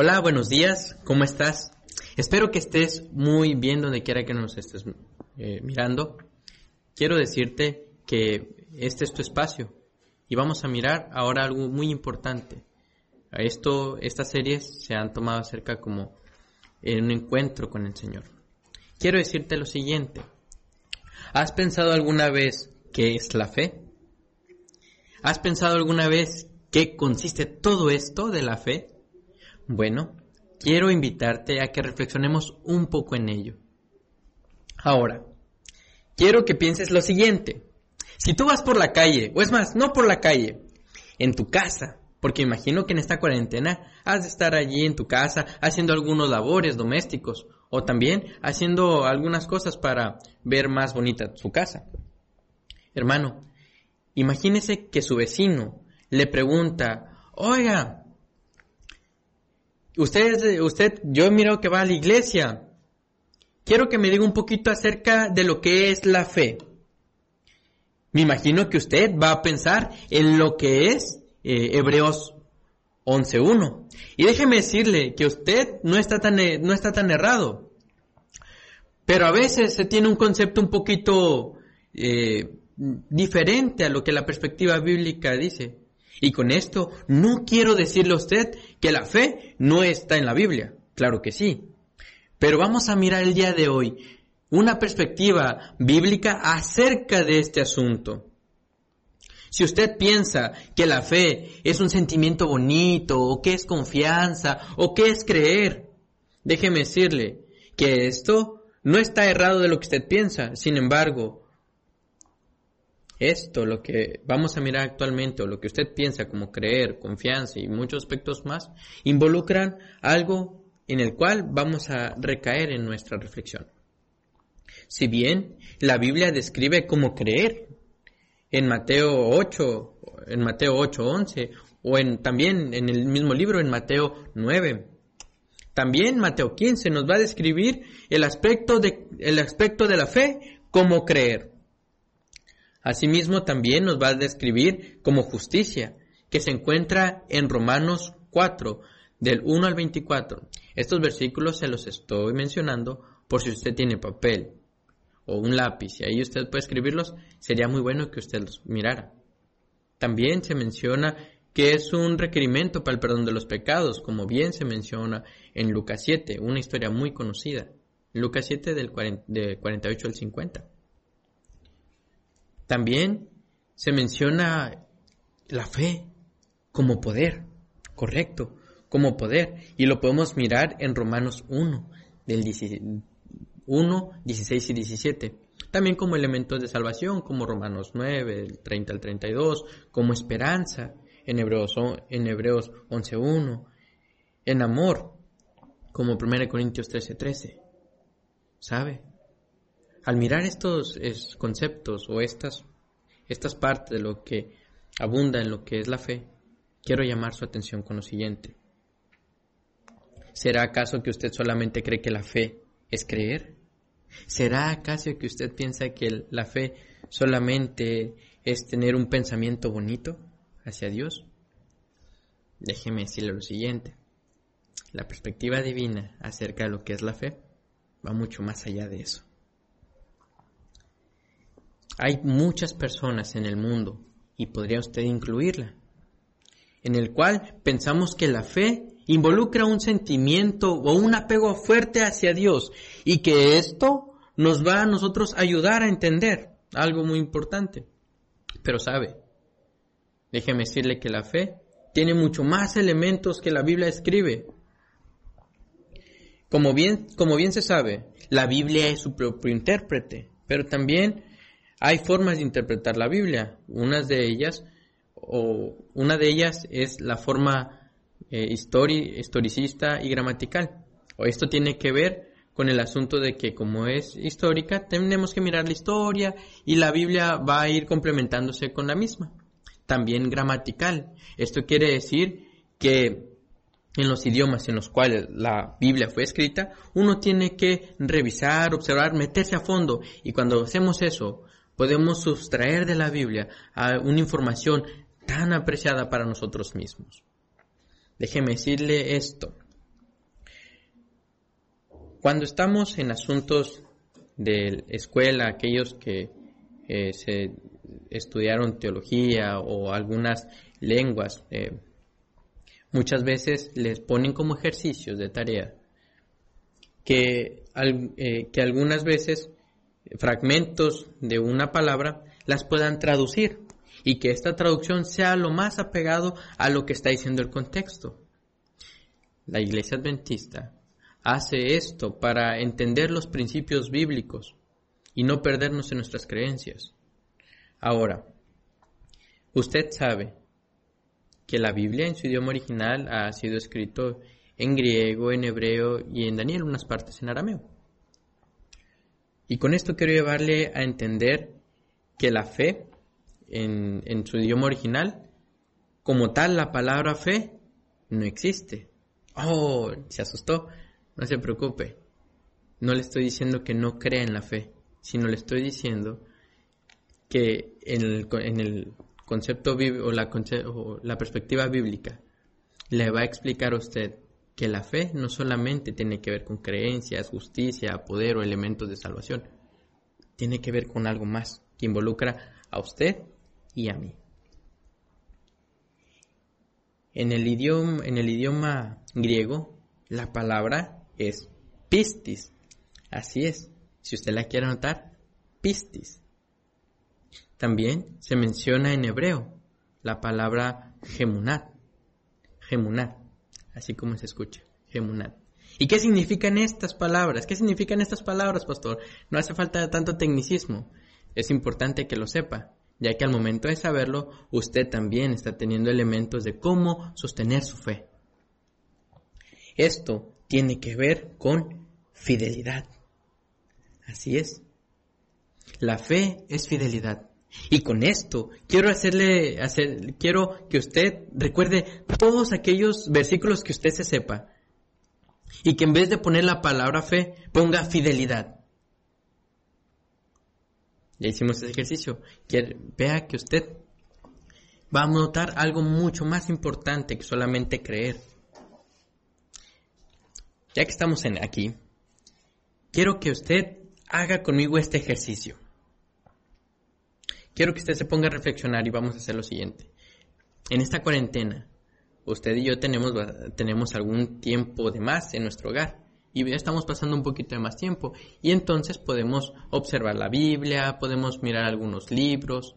Hola, buenos días, ¿cómo estás? Espero que estés muy bien donde quiera que nos estés eh, mirando. Quiero decirte que este es tu espacio y vamos a mirar ahora algo muy importante. Esto, estas series se han tomado acerca como en un encuentro con el Señor. Quiero decirte lo siguiente. ¿Has pensado alguna vez qué es la fe? ¿Has pensado alguna vez qué consiste todo esto de la fe? Bueno, quiero invitarte a que reflexionemos un poco en ello. Ahora, quiero que pienses lo siguiente. Si tú vas por la calle, o es más, no por la calle, en tu casa, porque imagino que en esta cuarentena has de estar allí en tu casa haciendo algunos labores domésticos o también haciendo algunas cosas para ver más bonita su casa. Hermano, imagínese que su vecino le pregunta, oiga, Usted, usted, yo he mirado que va a la iglesia. Quiero que me diga un poquito acerca de lo que es la fe. Me imagino que usted va a pensar en lo que es eh, Hebreos 11.1. Y déjeme decirle que usted no está, tan, eh, no está tan errado. Pero a veces se tiene un concepto un poquito eh, diferente a lo que la perspectiva bíblica dice. Y con esto no quiero decirle a usted que la fe no está en la Biblia. Claro que sí. Pero vamos a mirar el día de hoy una perspectiva bíblica acerca de este asunto. Si usted piensa que la fe es un sentimiento bonito, o que es confianza, o que es creer, déjeme decirle que esto no está errado de lo que usted piensa. Sin embargo, esto, lo que vamos a mirar actualmente, o lo que usted piensa como creer, confianza y muchos aspectos más, involucran algo en el cual vamos a recaer en nuestra reflexión. Si bien la Biblia describe cómo creer en Mateo 8, en Mateo 8, 11, o en, también en el mismo libro en Mateo 9. También Mateo 15 nos va a describir el aspecto de, el aspecto de la fe como creer. Asimismo, también nos va a describir como justicia, que se encuentra en Romanos 4, del 1 al 24. Estos versículos se los estoy mencionando por si usted tiene papel o un lápiz y ahí usted puede escribirlos, sería muy bueno que usted los mirara. También se menciona que es un requerimiento para el perdón de los pecados, como bien se menciona en Lucas 7, una historia muy conocida. Lucas 7 del, 48 al 50. También se menciona la fe como poder, correcto, como poder, y lo podemos mirar en Romanos 1, del 1, 16 y 17. También como elementos de salvación, como Romanos 9, del 30 al 32, como esperanza, en Hebreos, en Hebreos 11.1, en amor, como 1 Corintios 13.13. 13. ¿Sabe? Al mirar estos conceptos o estas, estas partes de lo que abunda en lo que es la fe, quiero llamar su atención con lo siguiente. ¿Será acaso que usted solamente cree que la fe es creer? ¿Será acaso que usted piensa que la fe solamente es tener un pensamiento bonito hacia Dios? Déjeme decirle lo siguiente. La perspectiva divina acerca de lo que es la fe va mucho más allá de eso. Hay muchas personas en el mundo, y podría usted incluirla, en el cual pensamos que la fe involucra un sentimiento o un apego fuerte hacia Dios y que esto nos va a nosotros ayudar a entender algo muy importante. Pero sabe, déjeme decirle que la fe tiene mucho más elementos que la Biblia escribe. Como bien, como bien se sabe, la Biblia es su propio intérprete, pero también hay formas de interpretar la Biblia. Unas de ellas, o una de ellas es la forma eh, historicista y gramatical. O esto tiene que ver con el asunto de que como es histórica, tenemos que mirar la historia y la Biblia va a ir complementándose con la misma. También gramatical. Esto quiere decir que en los idiomas en los cuales la Biblia fue escrita, uno tiene que revisar, observar, meterse a fondo. Y cuando hacemos eso, podemos sustraer de la Biblia una información tan apreciada para nosotros mismos. Déjeme decirle esto. Cuando estamos en asuntos de escuela, aquellos que eh, se estudiaron teología o algunas lenguas, eh, muchas veces les ponen como ejercicios de tarea que, eh, que algunas veces fragmentos de una palabra las puedan traducir y que esta traducción sea lo más apegado a lo que está diciendo el contexto. La iglesia adventista hace esto para entender los principios bíblicos y no perdernos en nuestras creencias. Ahora, usted sabe que la Biblia en su idioma original ha sido escrito en griego, en hebreo y en Daniel, unas partes en arameo. Y con esto quiero llevarle a entender que la fe en, su idioma original, como tal, la palabra fe no existe. Oh, se asustó. No se preocupe. No le estoy diciendo que no crea en la fe, sino le estoy diciendo que en el, en el concepto o la, o la perspectiva bíblica le va a explicar a usted que la fe no solamente tiene que ver con creencias, justicia, poder o elementos de salvación, tiene que ver con algo más que involucra a usted y a mí. En el idioma, en el idioma griego, la palabra es pistis. Así es. Si usted la quiere anotar, pistis. También se menciona en hebreo la palabra gemunat. Gemunat. Así como se escucha. Gemunat. ¿Y qué significan estas palabras? ¿Qué significan estas palabras, pastor? No hace falta tanto tecnicismo. Es importante que lo sepa, ya que al momento de saberlo, usted también está teniendo elementos de cómo sostener su fe. Esto tiene que ver con fidelidad. Así es. La fe es fidelidad. Y con esto quiero hacerle, hacer, quiero que usted recuerde todos aquellos versículos que usted se sepa. Y que en vez de poner la palabra fe, ponga fidelidad. Ya hicimos ese ejercicio. vea que usted va a notar algo mucho más importante que solamente creer ya que estamos en aquí, quiero que usted haga conmigo este ejercicio. Quiero que usted se ponga a reflexionar y vamos a hacer lo siguiente. En esta cuarentena, usted y yo tenemos, tenemos algún tiempo de más en nuestro hogar y estamos pasando un poquito de más tiempo y entonces podemos observar la Biblia, podemos mirar algunos libros,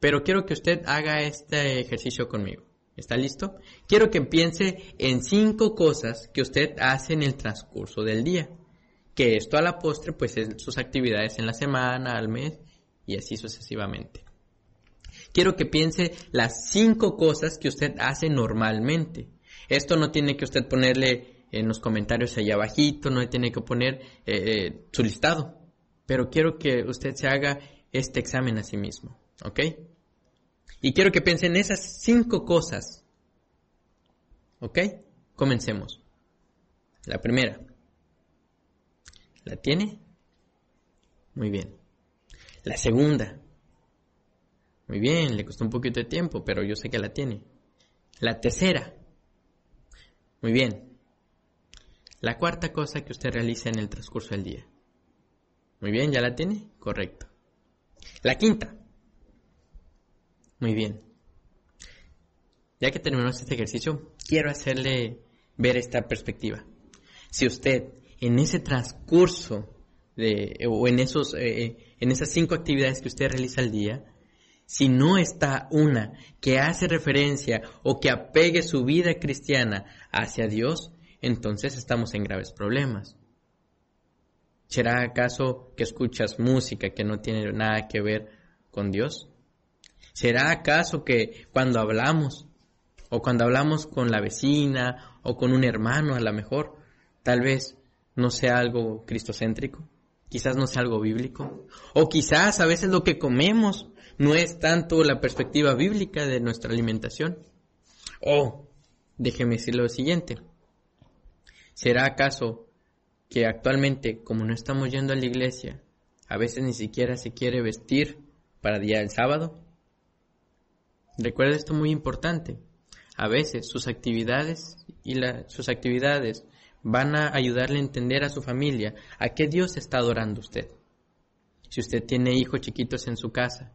pero quiero que usted haga este ejercicio conmigo. ¿Está listo? Quiero que piense en cinco cosas que usted hace en el transcurso del día. Que esto a la postre, pues es sus actividades en la semana, al mes y así sucesivamente. Quiero que piense las cinco cosas que usted hace normalmente. Esto no tiene que usted ponerle en los comentarios allá abajito, no tiene que poner eh, eh, su listado. Pero quiero que usted se haga este examen a sí mismo. ¿Ok? Y quiero que piensen en esas cinco cosas. ¿Ok? Comencemos. La primera. ¿La tiene? Muy bien. La segunda. Muy bien, le costó un poquito de tiempo, pero yo sé que la tiene. La tercera. Muy bien. La cuarta cosa que usted realiza en el transcurso del día. Muy bien, ¿ya la tiene? Correcto. La quinta. Muy bien. Ya que terminamos este ejercicio, quiero hacerle ver esta perspectiva. Si usted en ese transcurso de, o en, esos, eh, en esas cinco actividades que usted realiza al día, si no está una que hace referencia o que apegue su vida cristiana hacia Dios, entonces estamos en graves problemas. ¿Será acaso que escuchas música que no tiene nada que ver con Dios? ¿Será acaso que cuando hablamos, o cuando hablamos con la vecina, o con un hermano a lo mejor, tal vez no sea algo cristocéntrico? Quizás no sea algo bíblico. O quizás a veces lo que comemos no es tanto la perspectiva bíblica de nuestra alimentación. O, déjeme decir lo siguiente. ¿Será acaso que actualmente, como no estamos yendo a la iglesia, a veces ni siquiera se quiere vestir para día del sábado? Recuerda esto muy importante. A veces sus actividades y sus actividades van a ayudarle a entender a su familia a qué Dios está adorando usted. Si usted tiene hijos chiquitos en su casa,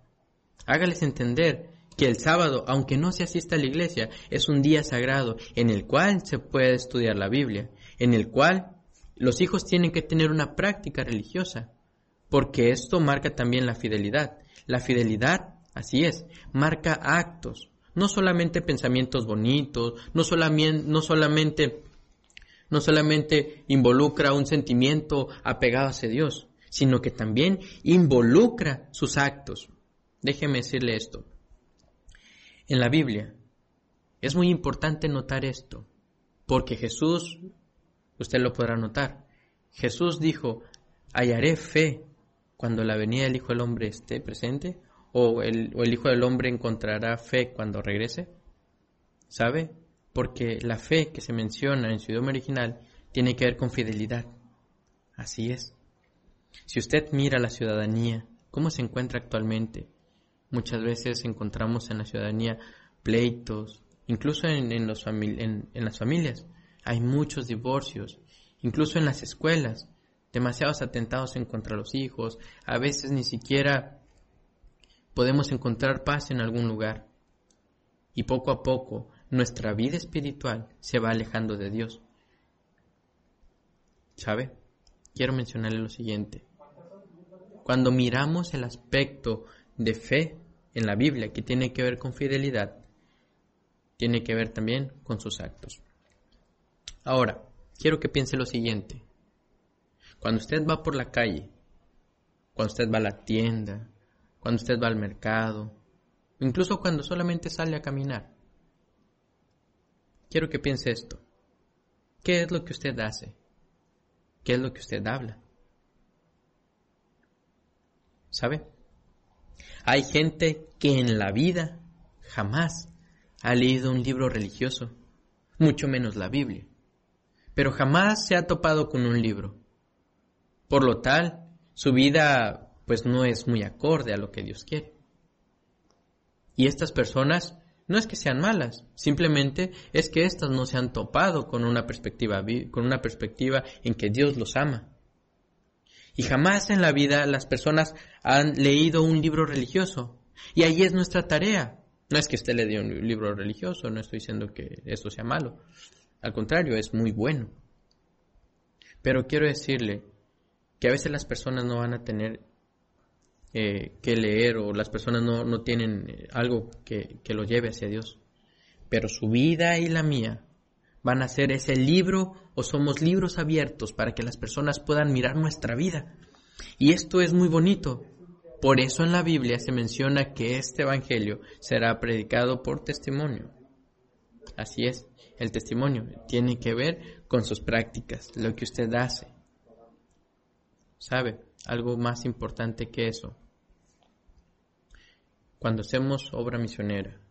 hágales entender que el sábado, aunque no se asista a la iglesia, es un día sagrado en el cual se puede estudiar la Biblia, en el cual los hijos tienen que tener una práctica religiosa, porque esto marca también la fidelidad. La fidelidad, así es, marca actos, no solamente pensamientos bonitos, no solamente, no solamente, no solamente involucra un sentimiento apegado hacia Dios, sino que también involucra sus actos. Déjeme decirle esto. En la Biblia es muy importante notar esto, porque Jesús, usted lo podrá notar, Jesús dijo, hallaré fe cuando la venida del Hijo del Hombre esté presente, o el, o el Hijo del Hombre encontrará fe cuando regrese. ¿Sabe? Porque la fe que se menciona en su idioma original tiene que ver con fidelidad. Así es. Si usted mira la ciudadanía, ¿cómo se encuentra actualmente? Muchas veces encontramos en la ciudadanía pleitos, incluso en, en, las familias. Hay muchos divorcios, incluso en las escuelas, demasiados atentados en contra los hijos, a veces ni siquiera podemos encontrar paz en algún lugar. Y poco a poco nuestra vida espiritual se va alejando de Dios. ¿Sabe? Quiero mencionarle lo siguiente. Cuando miramos el aspecto de fe en la Biblia, que tiene que ver con fidelidad, tiene que ver también con sus actos. Ahora, quiero que piense lo siguiente. Cuando usted va por la calle, cuando usted va a la tienda, cuando usted va al mercado, incluso cuando solamente sale a caminar, quiero que piense esto. ¿Qué es lo que usted hace? ¿Qué es lo que usted habla? ¿Sabe? Hay gente que en la vida jamás ha leído un libro religioso, mucho menos la Biblia, pero jamás se ha topado con un libro. Por lo tal, su vida pues no es muy acorde a lo que Dios quiere. Y estas personas no es que sean malas, simplemente es que éstas no se han topado con una perspectiva con una perspectiva en que Dios los ama. Y jamás en la vida las personas han leído un libro religioso. Y ahí es nuestra tarea. No es que usted le dé un libro religioso, no estoy diciendo que esto sea malo. Al contrario, es muy bueno. Pero quiero decirle que a veces las personas no van a tener eh, que leer o las personas no, no tienen eh, algo que, que lo lleve hacia Dios. Pero su vida y la mía van a ser ese libro o somos libros abiertos para que las personas puedan mirar nuestra vida. Y esto es muy bonito. Por eso en la Biblia se menciona que este Evangelio será predicado por testimonio. Así es, el testimonio tiene que ver con sus prácticas, lo que usted hace. ¿Sabe? Algo más importante que eso. Cuando hacemos obra misionera,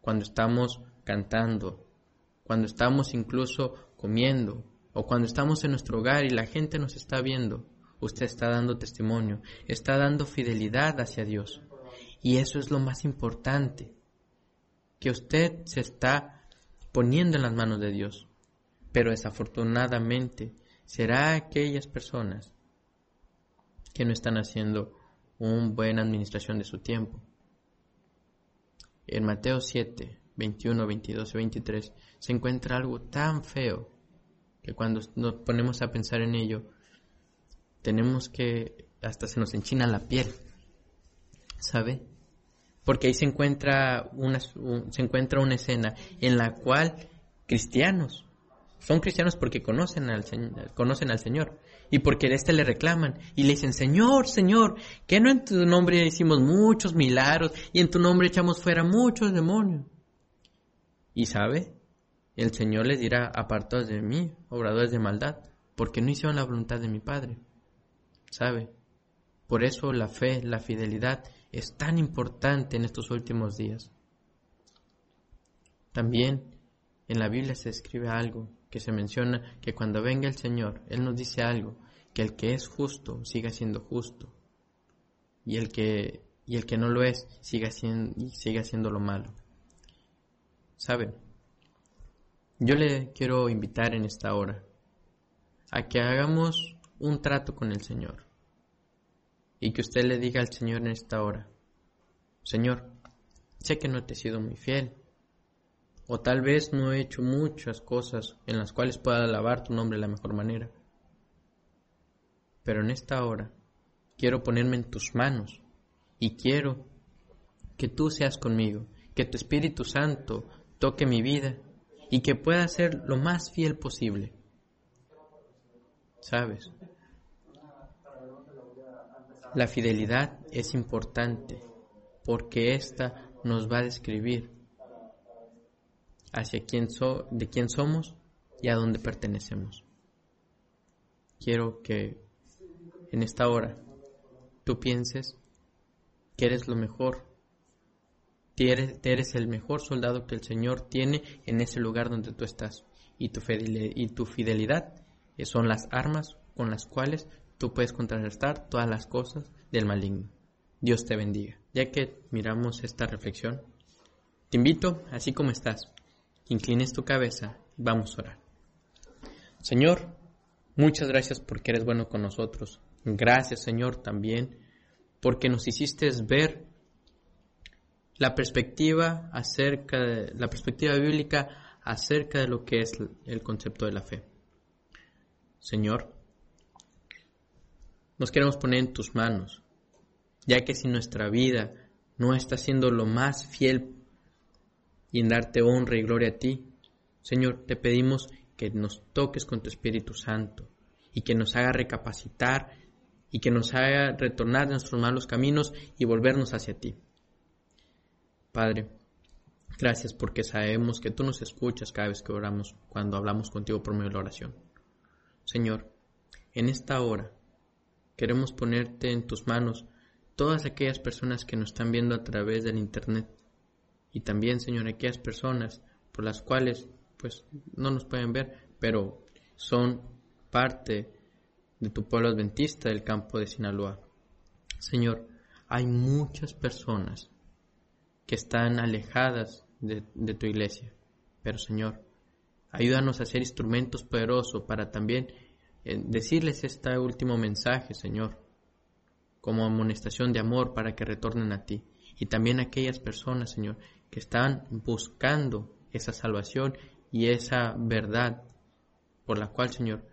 cuando estamos cantando, cuando estamos incluso comiendo o cuando estamos en nuestro hogar y la gente nos está viendo, usted está dando testimonio, está dando fidelidad hacia Dios. Y eso es lo más importante, que usted se está poniendo en las manos de Dios. Pero desafortunadamente será aquellas personas que no están haciendo una buena administración de su tiempo. En Mateo 7, 21, 22 y 23 se encuentra algo tan feo que cuando nos ponemos a pensar en ello, tenemos que hasta se nos enchina la piel, ¿sabe? Porque ahí se encuentra una, se encuentra una escena en la cual cristianos, son cristianos porque conocen al, Señor y porque de este le reclaman y le dicen, Señor, Señor, que no en tu nombre hicimos muchos milagros y en tu nombre echamos fuera muchos demonios. Y sabe, el Señor les dirá, apartados de mí, obradores de maldad, porque no hicieron la voluntad de mi Padre. ¿Sabe? Por eso la fe, la fidelidad es tan importante en estos últimos días. También en la Biblia se escribe algo que se menciona que cuando venga el Señor, Él nos dice algo, que el que es justo siga siendo justo y el que, y el que no lo es siga siendo, siga haciendo lo malo. ¿Saben? Yo le quiero invitar en esta hora a que hagamos un trato con el Señor y que usted le diga al Señor en esta hora, Señor, sé que no te he sido muy fiel, o tal vez no he hecho muchas cosas en las cuales pueda alabar tu nombre de la mejor manera, pero en esta hora quiero ponerme en tus manos y quiero que tú seas conmigo, que tu Espíritu Santo toque mi vida y que pueda ser lo más fiel posible. ¿Sabes? La fidelidad es importante porque ésta nos va a describir hacia quién so de quién somos y a dónde pertenecemos. Quiero que en esta hora tú pienses que eres lo mejor, eres, eres el mejor soldado que el Señor tiene en ese lugar donde tú estás. Y tu, y tu fidelidad son las armas con las cuales tú puedes contrarrestar todas las cosas del maligno. Dios te bendiga. Ya que miramos esta reflexión, te invito, así como estás, inclines tu cabeza vamos a orar. Señor, muchas gracias porque eres bueno con nosotros. Gracias, Señor, también porque nos hiciste ver la perspectiva acerca de la perspectiva bíblica acerca de lo que es el concepto de la fe. Señor, nos queremos poner en tus manos, ya que si nuestra vida no está siendo lo más fiel y en darte honra y gloria a ti, Señor, te pedimos que nos toques con tu Espíritu Santo y que nos haga recapacitar y que nos haga retornar de nuestros malos caminos y volvernos hacia ti. Padre, gracias porque sabemos que tú nos escuchas cada vez que oramos, cuando hablamos contigo por medio de la oración. Señor, en esta hora queremos ponerte en tus manos todas aquellas personas que nos están viendo a través del Internet y también, Señor, aquellas personas por las cuales pues no nos pueden ver, pero son parte de tu pueblo adventista del campo de Sinaloa. Señor, hay muchas personas que están alejadas de, tu iglesia, pero Señor, ayúdanos a ser instrumentos poderosos para también eh, decirles este último mensaje, Señor, como amonestación de amor para que retornen a ti. Y también aquellas personas, Señor, que están buscando esa salvación y esa verdad por la cual, Señor,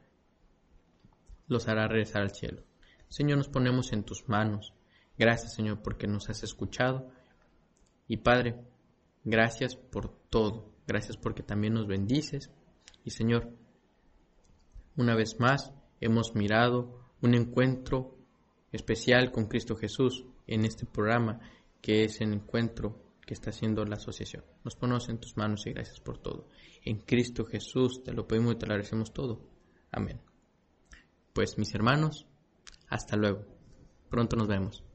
los hará regresar al cielo. Señor, nos ponemos en tus manos. Gracias, Señor, porque nos has escuchado. Y Padre, gracias por todo. Gracias porque también nos bendices. Y Señor, una vez más hemos mirado un encuentro especial con Cristo Jesús en este programa que es el encuentro que está haciendo la asociación. Nos ponemos en tus manos y gracias por todo. En Cristo Jesús te lo pedimos y te lo agradecemos todo. Amén. Pues mis hermanos, hasta luego. Pronto nos vemos.